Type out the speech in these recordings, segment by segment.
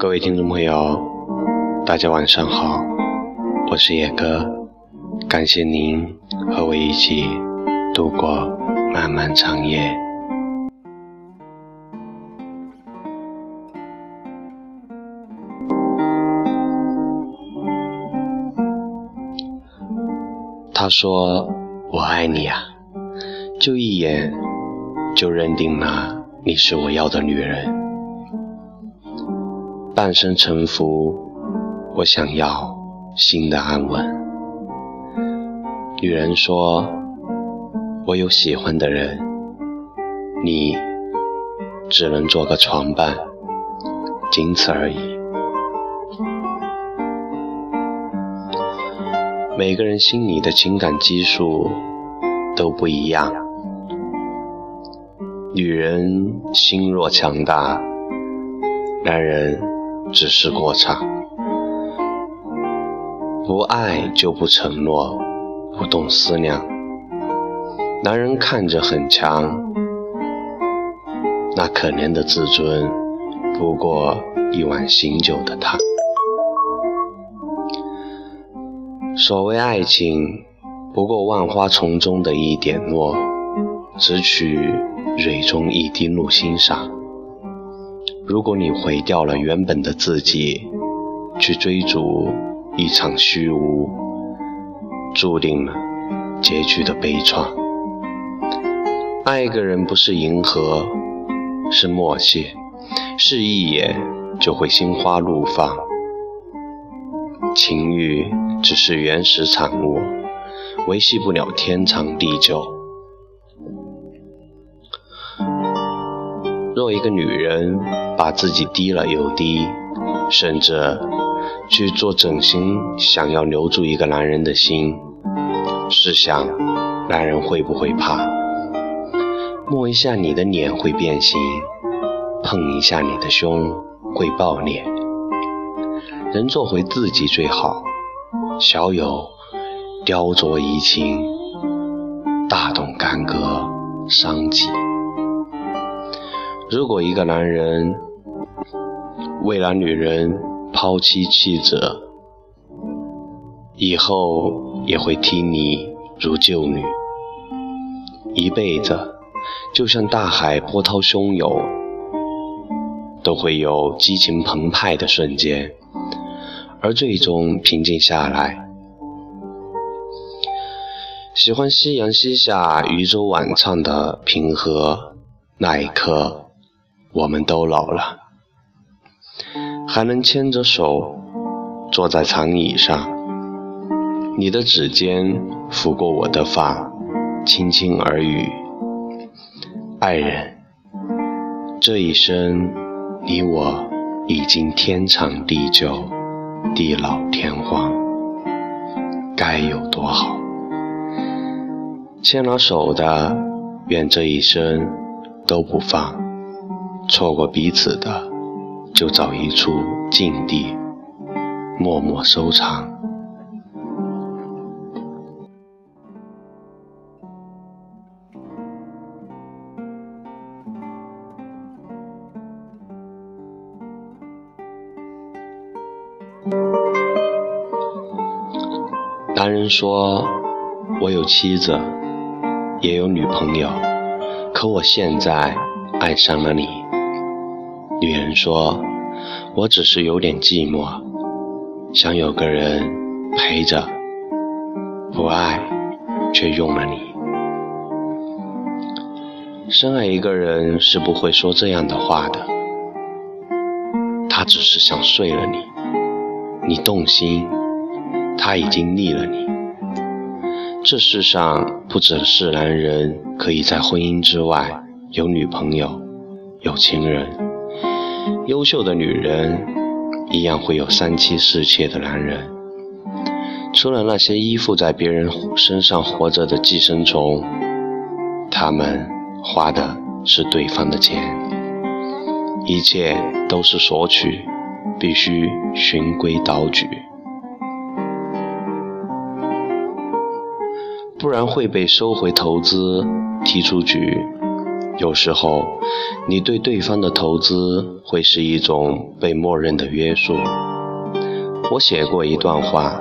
各位听众朋友，大家晚上好，我是野哥，感谢您和我一起度过漫漫长夜。他说：“我爱你啊，就一眼就认定了你是我要的女人。”半生沉浮，我想要心的安稳。女人说：“我有喜欢的人，你只能做个床伴，仅此而已。”每个人心里的情感基数都不一样，女人心若强大，男人。只是过场，不爱就不承诺，不懂思量。男人看着很强，那可怜的自尊，不过一碗醒酒的汤。所谓爱情，不过万花丛中的一点落，只取蕊中一滴露欣赏。如果你毁掉了原本的自己，去追逐一场虚无，注定了结局的悲怆。爱一个人不是迎合，是默契，是一眼就会心花怒放。情欲只是原始产物，维系不了天长地久。若一个女人把自己低了又低，甚至去做整形，想要留住一个男人的心，试想，男人会不会怕？摸一下你的脸会变形，碰一下你的胸会爆裂。人做回自己最好，小有雕琢怡情，大动干戈伤己。如果一个男人为了女人抛妻弃子，以后也会踢你如旧女，一辈子就像大海波涛汹涌，都会有激情澎湃的瞬间，而最终平静下来。喜欢夕阳西下，渔舟晚唱的平和那一刻。我们都老了，还能牵着手坐在长椅上，你的指尖拂过我的发，轻轻耳语：“爱人，这一生你我已经天长地久，地老天荒，该有多好？牵了手的，愿这一生都不放。”错过彼此的，就找一处静地，默默收藏。男人说：“我有妻子，也有女朋友，可我现在爱上了你。”女人说：“我只是有点寂寞，想有个人陪着，不爱却用了你。深爱一个人是不会说这样的话的，他只是想睡了你，你动心，他已经腻了你。这世上不只是男人可以在婚姻之外有女朋友，有情人。”优秀的女人一样会有三妻四妾的男人，除了那些依附在别人身上活着的寄生虫，他们花的是对方的钱，一切都是索取，必须循规蹈矩，不然会被收回投资，踢出局。有时候，你对对方的投资会是一种被默认的约束。我写过一段话，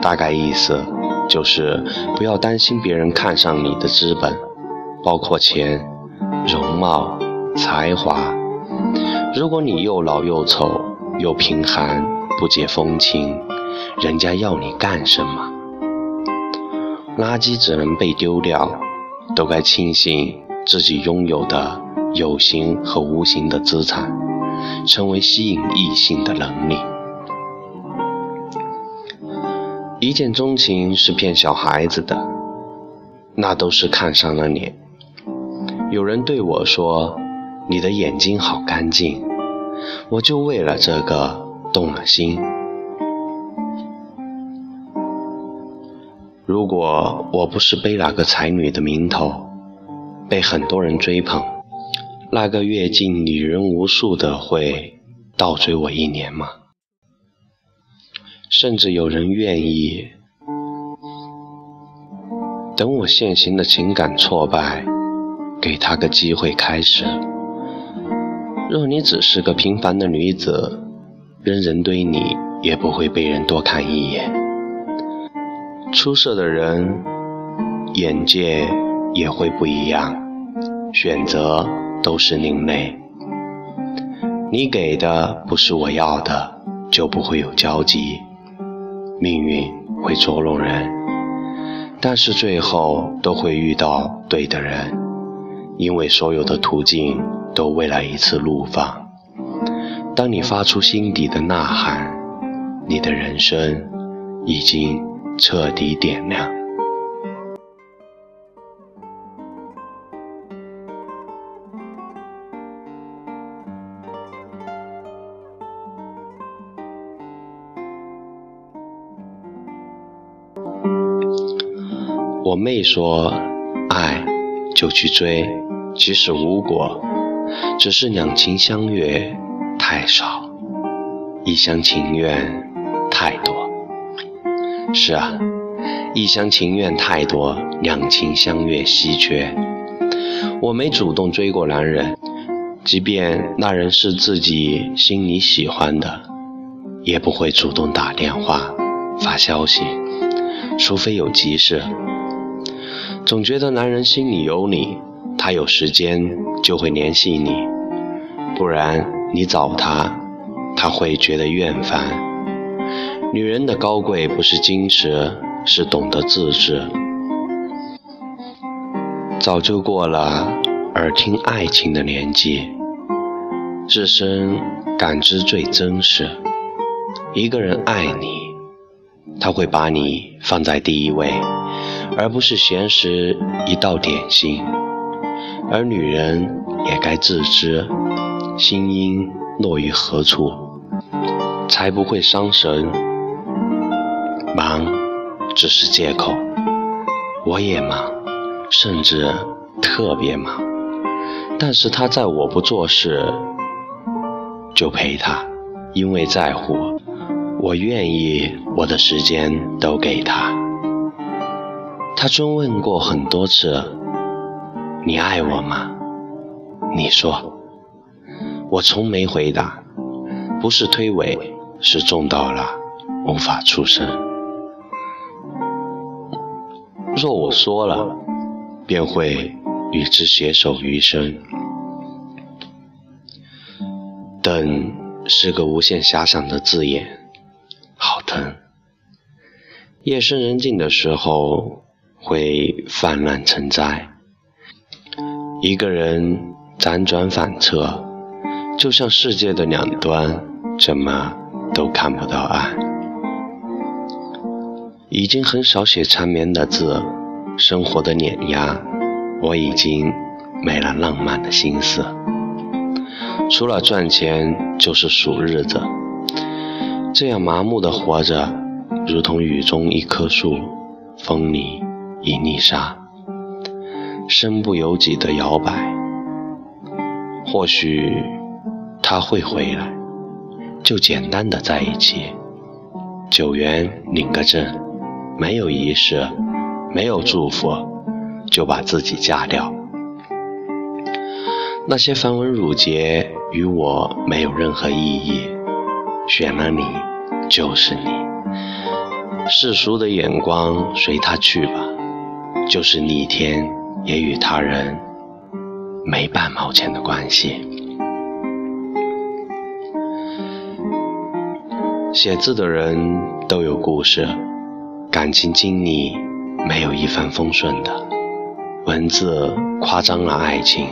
大概意思就是不要担心别人看上你的资本，包括钱、容貌、才华。如果你又老又丑又贫寒，不解风情，人家要你干什么？垃圾只能被丢掉，都该庆幸。自己拥有的有形和无形的资产，成为吸引异性的能力。一见钟情是骗小孩子的，那都是看上了脸。有人对我说：“你的眼睛好干净。”我就为了这个动了心。如果我不是背哪个才女的名头，被很多人追捧，那个阅尽女人无数的会倒追我一年吗？甚至有人愿意等我现行的情感挫败，给他个机会开始。若你只是个平凡的女子，扔人堆里也不会被人多看一眼。出色的人，眼界。也会不一样，选择都是另类。你给的不是我要的，就不会有交集。命运会捉弄人，但是最后都会遇到对的人，因为所有的途径都为了一次怒放。当你发出心底的呐喊，你的人生已经彻底点亮。我妹说：“爱就去追，即使无果，只是两情相悦太少，一厢情愿太多。”是啊，一厢情愿太多，两情相悦稀缺。我没主动追过男人，即便那人是自己心里喜欢的，也不会主动打电话发消息，除非有急事。总觉得男人心里有你，他有时间就会联系你，不然你找他，他会觉得厌烦。女人的高贵不是矜持，是懂得自制。早就过了耳听爱情的年纪，自身感知最真实。一个人爱你，他会把你放在第一位。而不是闲时一道点心，而女人也该自知，心音落于何处，才不会伤神。忙只是借口，我也忙，甚至特别忙，但是他在我不做事就陪他，因为在乎，我愿意我的时间都给他。他追问过很多次：“你爱我吗？”你说，我从没回答。不是推诿，是重到了无法出声。若我说了，便会与之携手余生。等是个无限遐想的字眼，好疼。夜深人静的时候。会泛滥成灾，一个人辗转反侧，就像世界的两端，怎么都看不到岸。已经很少写缠绵的字，生活的碾压，我已经没了浪漫的心思。除了赚钱，就是数日子。这样麻木的活着，如同雨中一棵树，风里。一泥沙，身不由己的摇摆。或许他会回来，就简单的在一起，九元领个证，没有仪式，没有祝福，就把自己嫁掉。那些繁文缛节与我没有任何意义。选了你，就是你。世俗的眼光随他去吧，就是逆天也与他人没半毛钱的关系。写字的人都有故事，感情经历没有一帆风顺的。文字夸张了爱情，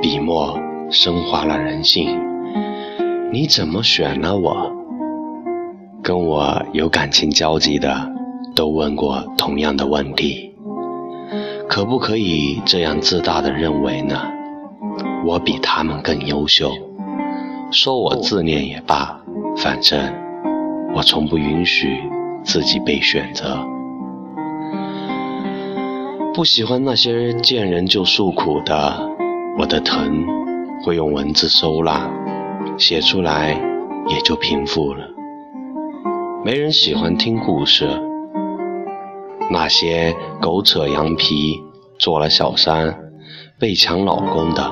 笔墨升华了人性。你怎么选了我？跟我有感情交集的都问过同样的问题。可不可以这样自大的认为呢？我比他们更优秀，说我自恋也罢，反正。我从不允许自己被选择，不喜欢那些见人就诉苦的。我的疼会用文字收纳，写出来也就平复了。没人喜欢听故事，那些狗扯羊皮做了小三被抢老公的，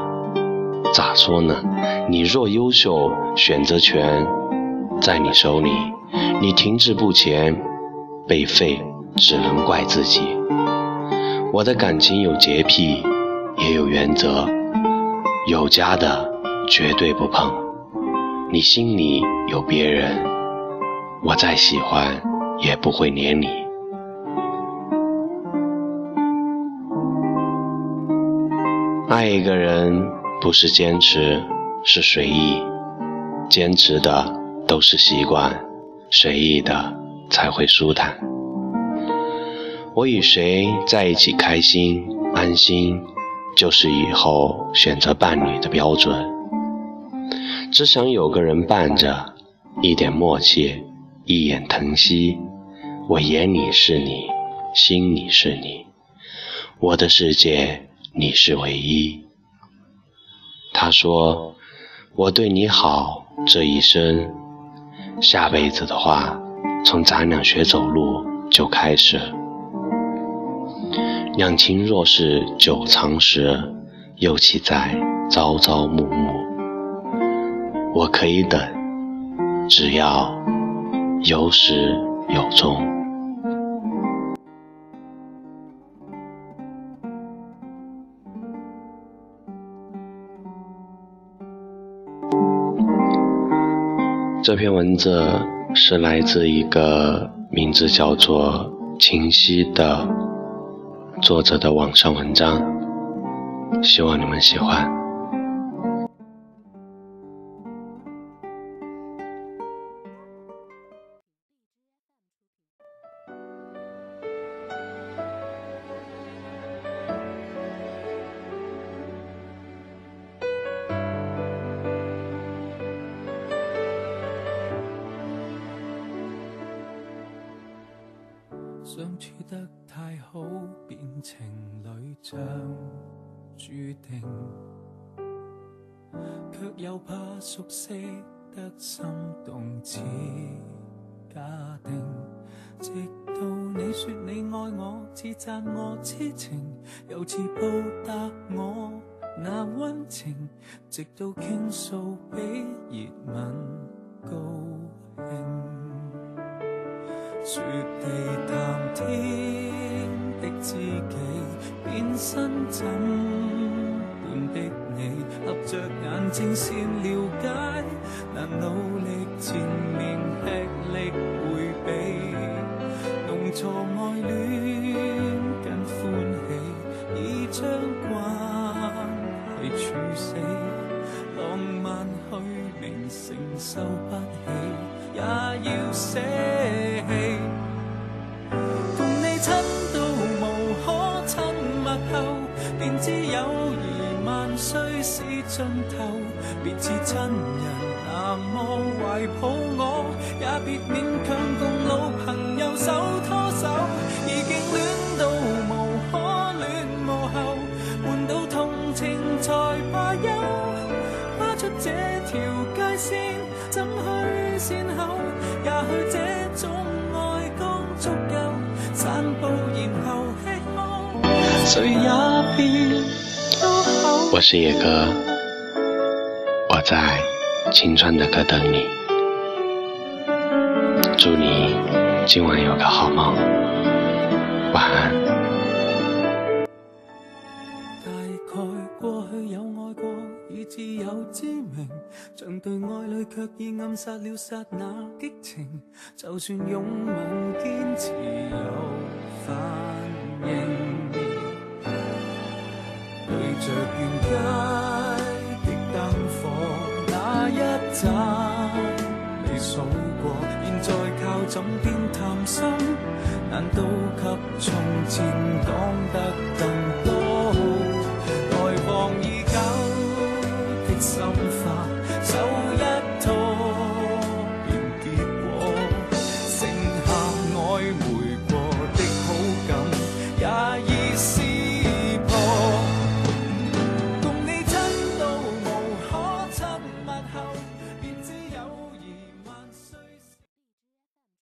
咋说呢？你若优秀，选择权在你手里。你停滞不前，被废，只能怪自己。我的感情有洁癖，也有原则，有家的绝对不碰。你心里有别人，我再喜欢也不会连你。爱一个人不是坚持，是随意。坚持的都是习惯。随意的才会舒坦。我与谁在一起开心安心，就是以后选择伴侣的标准。只想有个人伴着，一点默契，一眼疼惜。我眼里是你，心里是你，我的世界你是唯一。他说：“我对你好，这一生。”下辈子的话，从咱俩学走路就开始。两情若是久长时，又岂在朝朝暮暮？我可以等，只要有始有终。这篇文字是来自一个名字叫做“清晰”的作者的网上文章，希望你们喜欢。相处得太好，变情侣像注定，却又怕熟悉得心动似假定。直到你说你爱我，似赞我痴情，又似报答我那温情，直到倾诉比热吻高兴。说地谈天的知己，变身怎般的你，合着眼睛先了解，难努力前面吃力回避，弄错爱恋跟欢喜，已将关系处死，浪漫虚名承受不起，也要死也别勉强共老朋友手拖手，已经恋到无可恋无后，换到同情才罢休，跨出这条界线，怎去善后？也许这种爱刚足够，散步然后。我是野哥，我在青春的歌等你。祝你今晚有个好梦，晚安。大概过去有爱过，已自有知明，像对爱侣却已暗杀了刹那激情。就算拥吻坚持有反应，对着沿街的灯火那一盏，你数过，再靠枕边谈心，难道给从前讲得更多？